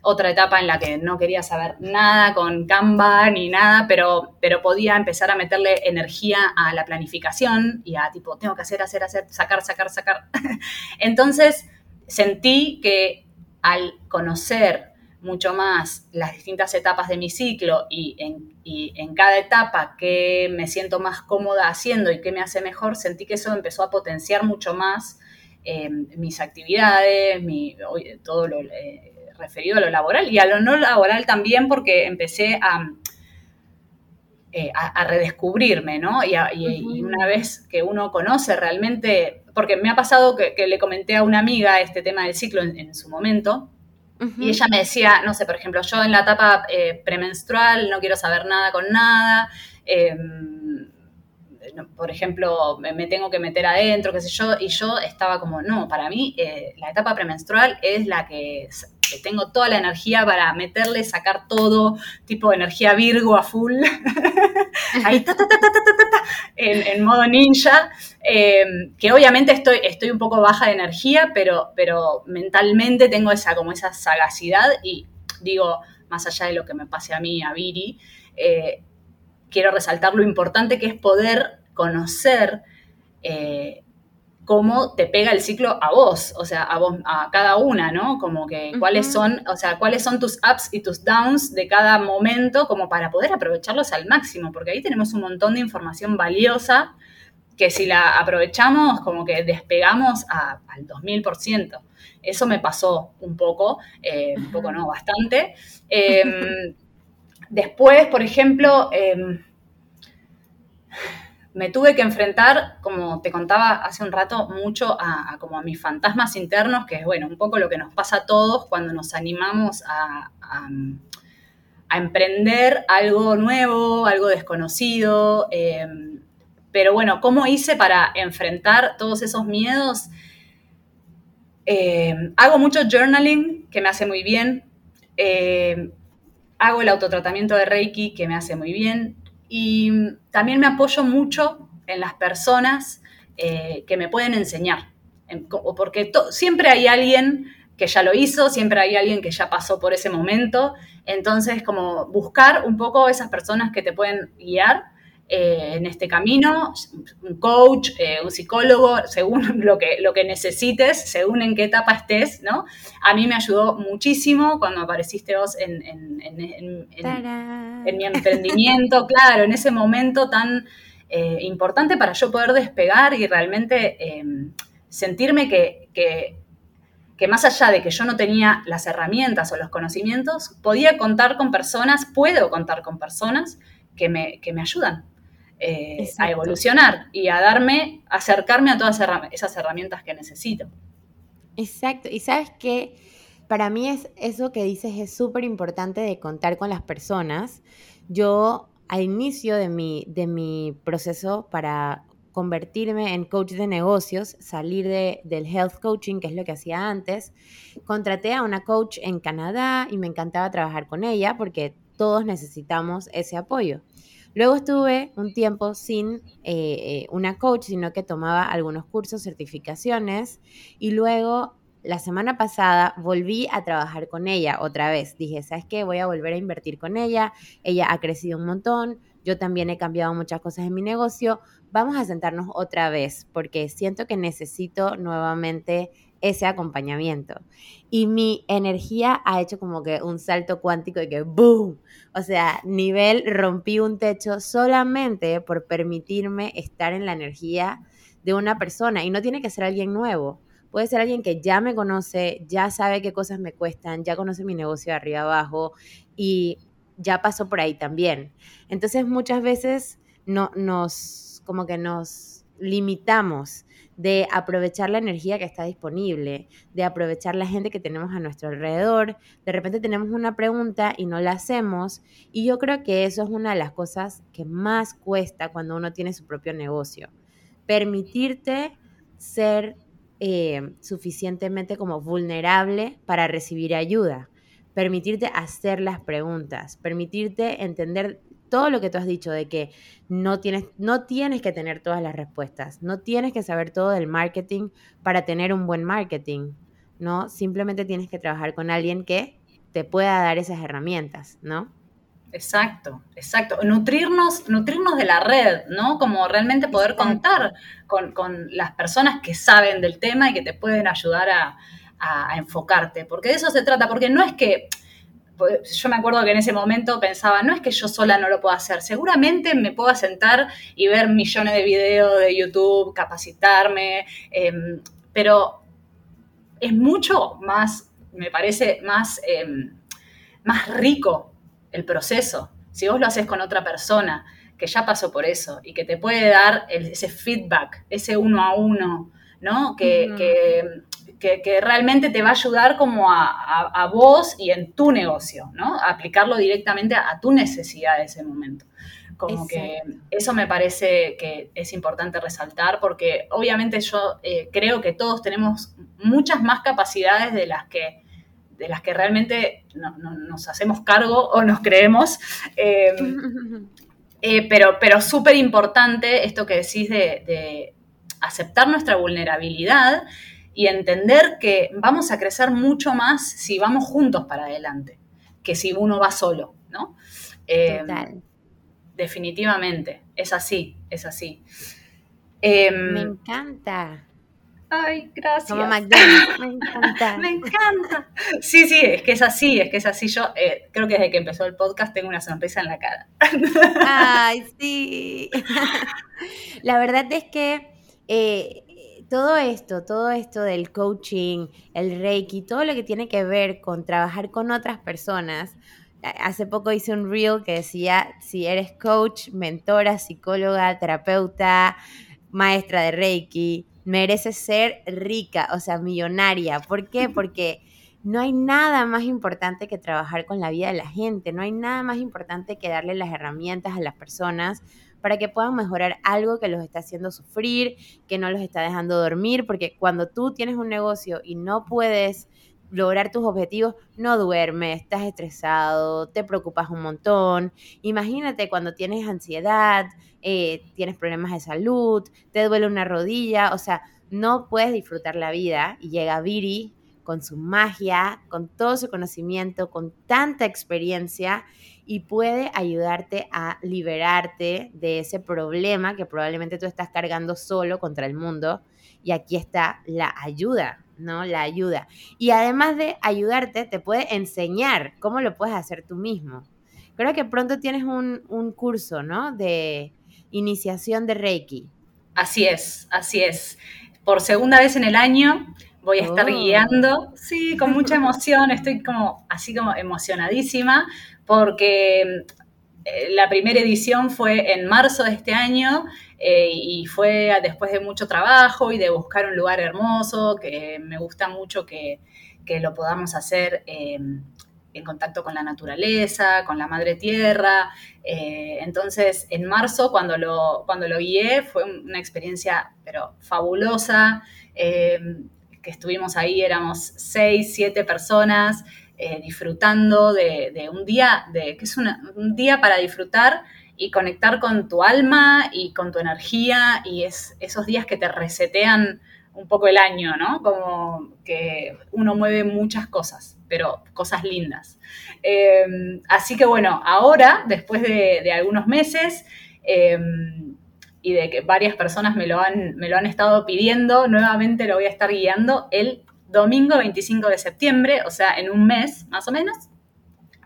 otra etapa en la que no quería saber nada con Canva ni nada, pero, pero podía empezar a meterle energía a la planificación y a tipo, tengo que hacer, hacer, hacer, sacar, sacar, sacar. [laughs] Entonces sentí que al conocer mucho más las distintas etapas de mi ciclo y en, en cada etapa que me siento más cómoda haciendo y qué me hace mejor, sentí que eso empezó a potenciar mucho más eh, mis actividades, mi, todo lo, eh, referido a lo laboral y a lo no laboral también porque empecé a, eh, a, redescubrirme, ¿no? Y, una vez que uno conoce realmente, porque me ha pasado que, le comenté a una amiga este tema del ciclo en, su momento, y ella me decía, no sé, por ejemplo, yo en la etapa eh, premenstrual no quiero saber nada con nada, em, por ejemplo, me, tengo que meter adentro, qué sé yo, y yo estaba como, no, para mí eh, la etapa premenstrual es la que que tengo toda la energía para meterle, sacar todo, tipo energía Virgo a full, [laughs] ahí ta, ta, ta, en, modo ninja, em, que obviamente estoy, estoy un poco baja de energía, pero, pero mentalmente tengo esa, como esa sagacidad y digo, más allá de lo que me pase a mí, a Viri, eh, quiero resaltar lo importante que es poder conocer eh, cómo te pega el ciclo a vos, o sea, a vos, a cada una, ¿no? Como que cuáles son, o sea, cuáles son tus ups y tus downs de cada momento, como para poder aprovecharlos al máximo, porque ahí tenemos un montón de información valiosa que si la aprovechamos, como que despegamos al 2000%. Eso me pasó un poco, eh, un poco no, bastante. Em, [laughs] después, por ejemplo, em, me tuve que enfrentar, como te contaba hace un rato, mucho a, como a mis fantasmas internos, que es bueno, un poco lo que nos pasa a todos cuando nos animamos a, emprender algo nuevo, algo desconocido. Em, pero bueno, ¿cómo hice para enfrentar todos esos miedos? Em, hago mucho journaling, que me hace muy bien. Em, hago el autotratamiento de Reiki, que me hace muy bien. Y también me apoyo mucho en las personas eh, que me pueden enseñar, porque siempre hay alguien que ya lo hizo, siempre hay alguien que ya pasó por ese momento, entonces como buscar un poco esas personas que te pueden guiar eh, en este camino, un coach, eh, un psicólogo, según [laughs] lo que, lo que necesites, según en qué etapa estés, ¿no? A mí me ayudó muchísimo cuando apareciste vos en, mi emprendimiento, [laughs] claro, en ese momento tan eh, importante para yo poder despegar y realmente sentirme que, que más allá de que yo no tenía las herramientas o los conocimientos, podía contar con personas, puedo contar con personas que me, que me ayudan, eh, a evolucionar y a darme, acercarme a todas esas herramientas que necesito. Exacto. Y sabes que para mí es eso que dices es súper importante de contar con las personas. Yo al inicio de mi, de mi proceso para convertirme en coach de negocios, salir de, del health coaching, que es lo que hacía antes, contraté a una coach en Canadá y me encantaba trabajar con ella porque todos necesitamos ese apoyo. Luego estuve un tiempo sin eh, eh, una coach, sino que tomaba algunos cursos, certificaciones y luego la semana pasada volví a trabajar con ella otra vez. Dije, ¿sabes qué? Voy a volver a invertir con ella. Ella ha crecido un montón. Yo también he cambiado muchas cosas en mi negocio. Vamos a sentarnos otra vez porque siento que necesito nuevamente ese acompañamiento. Y mi energía ha hecho como que un salto cuántico de que ¡boom! O sea, nivel rompí un techo solamente por permitirme estar en la energía de una persona. Y no tiene que ser alguien nuevo. Puede ser alguien que ya me conoce, ya sabe qué cosas me cuestan, ya conoce mi negocio de arriba abajo y ya pasó por ahí también. Entonces muchas veces no, nos, como que nos limitamos de aprovechar la energía que está disponible, de aprovechar la gente que tenemos a nuestro alrededor. De repente tenemos una pregunta y no la hacemos y yo creo que eso es una de las cosas que más cuesta cuando uno tiene su propio negocio. Permitirte ser eh, suficientemente como vulnerable para recibir ayuda, permitirte hacer las preguntas, permitirte entender todo lo que tú has dicho de que no tienes, no tienes que tener todas las respuestas, no tienes que saber todo del marketing para tener un buen marketing, ¿no? Simplemente tienes que trabajar con alguien que te pueda dar esas herramientas, ¿no? Exacto, exacto. Nutrirnos, nutrirnos de la red, ¿no? Como realmente poder contar con, las personas que saben del tema y que te pueden ayudar a, a enfocarte, porque de eso se trata, porque no es que yo me acuerdo que en ese momento pensaba, no es que yo sola no lo pueda hacer, seguramente me puedo sentar y ver millones de videos de YouTube, capacitarme, em, pero es mucho más, me parece, más, em, más rico el proceso. Si vos lo haces con otra persona que ya pasó por eso y que te puede dar ese feedback, ese uno a uno, ¿no? que que, realmente te va a ayudar como a, vos y en tu negocio, ¿no? A aplicarlo directamente a, tu necesidad de ese momento. Como que eso me parece que es importante resaltar porque obviamente yo eh, creo que todos tenemos muchas más capacidades de las que de las que realmente nos hacemos cargo o nos creemos. Em, [laughs] eh, pero pero súper importante esto que decís de, aceptar nuestra vulnerabilidad y entender que vamos a crecer mucho más si vamos juntos para adelante, que si uno va solo, ¿no? Em, Total. Definitivamente, es así, es así. Em, Me encanta. Ay, gracias. Como McDonald's, me encanta. [laughs] me encanta. Sí, sí, es que es así, es que es así. Yo eh, creo que desde que empezó el podcast tengo una sonrisa en la cara. Ay, sí. [laughs] La verdad es que eh, todo esto, todo esto del coaching, el reiki, todo lo que tiene que ver con trabajar con otras personas. Hace poco hice un reel que decía, si eres coach, mentora, psicóloga, terapeuta, maestra de reiki, merece ser rica, o sea, millonaria. ¿Por qué? [laughs] Porque no hay nada más importante que trabajar con la vida de la gente, no hay nada más importante que darle las herramientas a las personas para que puedan mejorar algo que los está haciendo sufrir, que no los está dejando dormir, porque cuando tú tienes un negocio y no puedes lograr tus objetivos, no duermes, estás estresado, te preocupas un montón. Imagínate cuando tienes ansiedad, eh, tienes problemas de salud, te duele una rodilla, o sea, no puedes disfrutar la vida y llega Viri con su magia, con todo su conocimiento, con tanta experiencia y puede ayudarte a liberarte de ese problema que probablemente tú estás cargando solo contra el mundo. Y aquí está la ayuda, ¿no? La ayuda. Y además de ayudarte, te puede enseñar cómo lo puedes hacer tú mismo. Creo que pronto tienes un, un curso, ¿no? De iniciación de Reiki. Así es, así es. Por segunda vez en el año voy a estar oh. guiando, sí, con mucha emoción, estoy como así como emocionadísima porque eh, la primera edición fue en marzo de este año eh, y fue después de mucho trabajo y de buscar un lugar hermoso, que me gusta mucho que, lo podamos hacer eh, en contacto con la naturaleza, con la madre tierra. entonces, en marzo, cuando lo, cuando lo guié, fue una experiencia, pero fabulosa, que estuvimos ahí, éramos seis, siete personas, eh, disfrutando de, un día, de, que es un día para disfrutar y conectar con tu alma y con tu energía y es esos días que te resetean un poco el año, ¿no? Como que uno mueve muchas cosas, pero cosas lindas. Em, así que bueno, ahora, después de, algunos meses, em, y de que varias personas me lo, han, me lo han estado pidiendo, nuevamente lo voy a estar guiando el domingo 25 de septiembre, o sea, en un mes más o menos.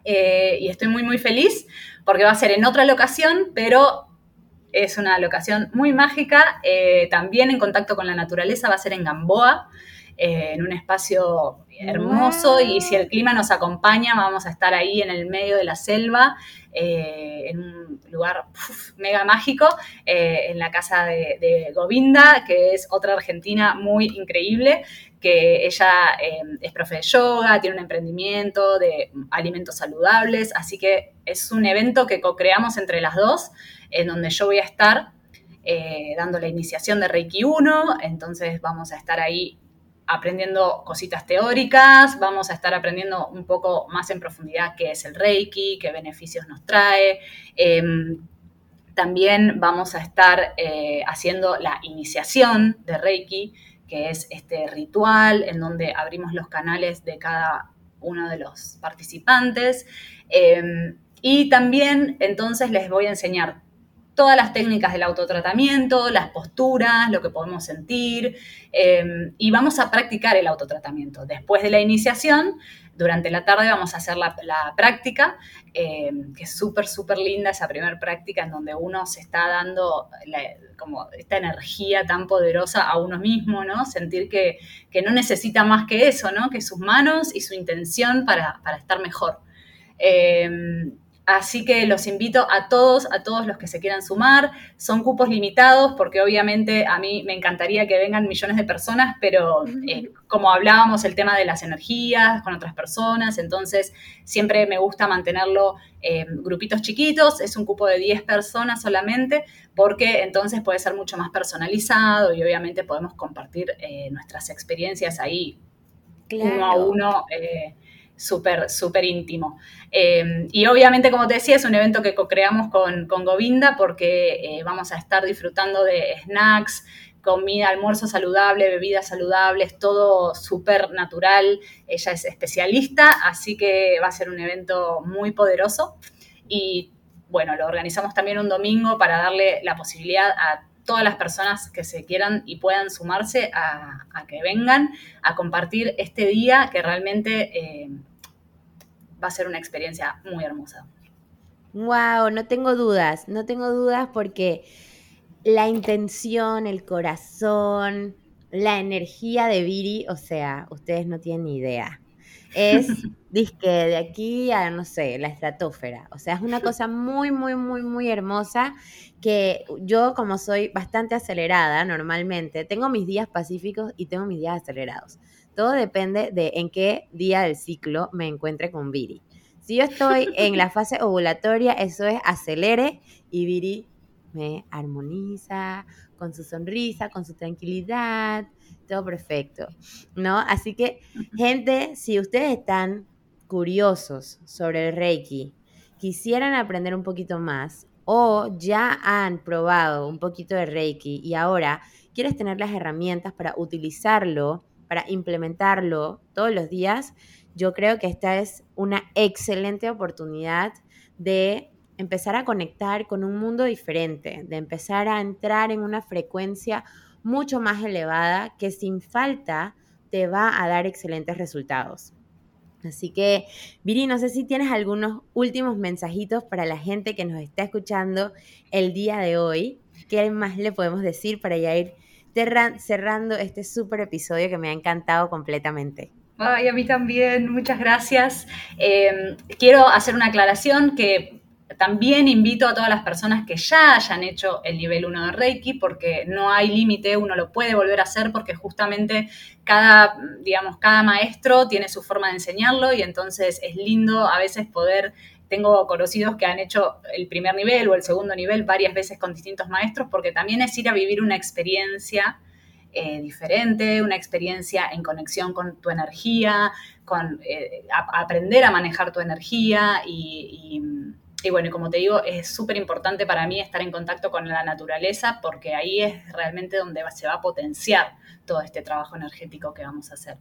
Eh, y estoy muy, muy feliz porque va a ser en otra locación, pero es una locación muy mágica, eh, también en contacto con la naturaleza, va a ser en Gamboa, eh, en un espacio hermoso y si el clima nos acompaña vamos a estar ahí en el medio de la selva, en un lugar mega mágico, en la casa de, de, Govinda, que es otra argentina muy increíble, que ella es profe de yoga, tiene un emprendimiento de alimentos saludables, así que es un evento que co-creamos entre las dos, en donde yo voy a estar eh, dando la iniciación de Reiki 1, entonces vamos a estar ahí aprendiendo cositas teóricas, vamos a estar aprendiendo un poco más en profundidad qué es el Reiki, qué beneficios nos trae. Em, también vamos a estar eh, haciendo la iniciación de Reiki, que es este ritual en donde abrimos los canales de cada uno de los participantes. Em, y también entonces les voy a enseñar todas las técnicas del autotratamiento, las posturas, lo que podemos sentir, em, y vamos a practicar el autotratamiento. Después de la iniciación, durante la tarde vamos a hacer la, práctica, em, que es súper, súper linda esa primera práctica en donde uno se está dando como esta energía tan poderosa a uno mismo, ¿no? Sentir que, no necesita más que eso, ¿no? Que sus manos y su intención para, estar mejor. Em, Así que los invito a todos, a todos los que se quieran sumar. Son cupos limitados porque obviamente a mí me encantaría que vengan millones de personas, pero eh, como hablábamos, el tema de las energías con otras personas, entonces siempre me gusta mantenerlo en grupitos chiquitos. Es un cupo de 10 personas solamente porque entonces puede ser mucho más personalizado y obviamente podemos compartir eh, nuestras experiencias ahí uno a uno. Eh, súper, súper íntimo. Eh, y obviamente, como te decía, es un evento que co-creamos con, con Govinda porque eh, vamos a estar disfrutando de snacks, comida, almuerzo saludable, bebidas saludables, todo súper natural. Ella es especialista, así que va a ser un evento muy poderoso. Y bueno, lo organizamos también un domingo para darle la posibilidad a todas las personas que se quieran y puedan sumarse a, que vengan a compartir este día que realmente eh, va a ser una experiencia muy hermosa. Wow, no tengo dudas, no tengo dudas porque la intención, el corazón, la energía de Viri, o sea, ustedes no tienen ni idea. Es, [laughs] disque, de aquí a, no sé, la estratosfera. O sea, es una cosa muy, muy, muy, muy hermosa que yo, como soy bastante acelerada normalmente, tengo mis días pacíficos y tengo mis días acelerados. Todo depende de en qué día del ciclo me encuentre con Viri. Si yo estoy en la fase ovulatoria, eso es acelere y Viri me armoniza con su sonrisa, con su tranquilidad, perfecto, ¿no? Así que, gente, si ustedes están curiosos sobre el Reiki, quisieran aprender un poquito más o ya han probado un poquito de Reiki y ahora quieres tener las herramientas para utilizarlo, para implementarlo todos los días, yo creo que esta es una excelente oportunidad de empezar a conectar con un mundo diferente, de empezar a entrar en una frecuencia mucho más elevada que sin falta te va a dar excelentes resultados. Así que, Viri, no sé si tienes algunos últimos mensajitos para la gente que nos está escuchando el día de hoy. ¿Qué más le podemos decir para ya ir cerrando este súper episodio que me ha encantado completamente? Ay, a mí también, muchas gracias. Eh, quiero hacer una aclaración que también invito a todas las personas que ya hayan hecho el nivel 1 de Reiki, porque no hay límite, uno lo puede volver a hacer porque justamente cada, digamos, cada maestro tiene su forma de enseñarlo y entonces es lindo a veces poder tengo conocidos que han hecho el primer nivel o el segundo nivel varias veces con distintos maestros, porque también es ir a vivir una experiencia eh, diferente, una experiencia en conexión con tu energía, con eh, aprender a manejar tu energía y y bueno, como te digo, es súper importante para mí estar en contacto con la naturaleza porque ahí es realmente donde se va a potenciar todo este trabajo energético que vamos a hacer.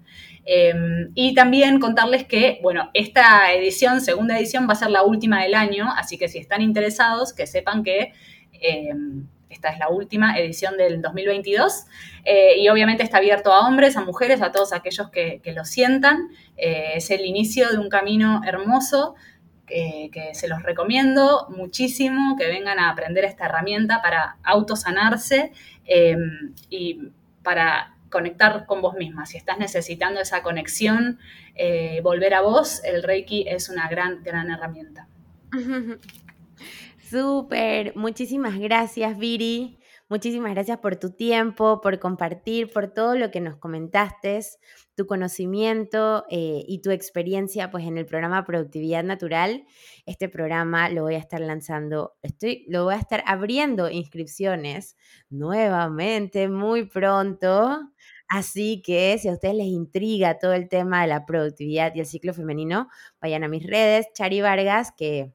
Em, y también contarles que, bueno, esta edición, segunda edición, va a ser la última del año, así que si están interesados, que sepan que... Em, esta es la última edición del 2022 eh, y obviamente está abierto a hombres, a mujeres, a todos aquellos que, lo sientan. Eh, es el inicio de un camino hermoso eh, que se los recomiendo muchísimo, que vengan a aprender esta herramienta para autosanarse eh, y para conectar con vos misma. Si estás necesitando esa conexión, eh, volver a vos, el Reiki es una gran, gran herramienta. [laughs] Súper, muchísimas gracias, Viri. Muchísimas gracias por tu tiempo, por compartir, por todo lo que nos comentaste, tu conocimiento eh, y tu experiencia pues, en el programa Productividad Natural. Este programa lo voy a estar lanzando, estoy, lo voy a estar abriendo inscripciones nuevamente muy pronto. Así que si a ustedes les intriga todo el tema de la productividad y el ciclo femenino, vayan a mis redes, Chari Vargas, que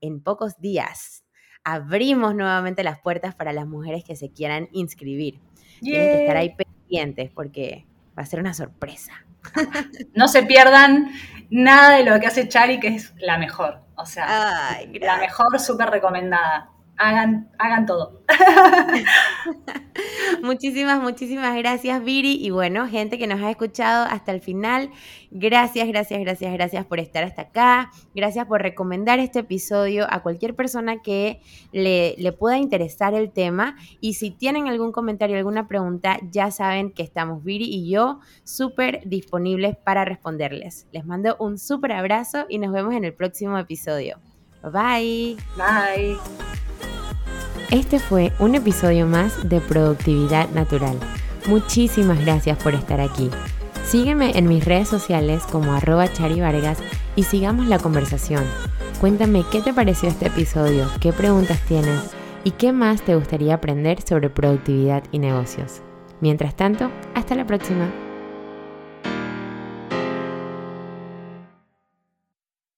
en pocos días abrimos nuevamente las puertas para las mujeres que se quieran inscribir. Tienen que estar ahí pendientes porque va a ser una sorpresa. [laughs] No se pierdan nada de lo que hace Chari, que es la mejor. O sea, la mejor, súper recomendada hagan, hagan todo. [laughs] muchísimas, muchísimas gracias, Viri. Y bueno, gente que nos ha escuchado hasta el final, gracias, gracias, gracias, gracias por estar hasta acá. Gracias por recomendar este episodio a cualquier persona que le, le pueda interesar el tema. Y si tienen algún comentario, alguna pregunta, ya saben que estamos Viri y yo súper disponibles para responderles. Les mando un súper abrazo y nos vemos en el próximo episodio. Bye. Bye. Este fue un episodio más de Productividad Natural. Muchísimas gracias por estar aquí. Sígueme en mis redes sociales como arroba charivargas y sigamos la conversación. Cuéntame qué te pareció este episodio, qué preguntas tienes y qué más te gustaría aprender sobre productividad y negocios. Mientras tanto, hasta la próxima.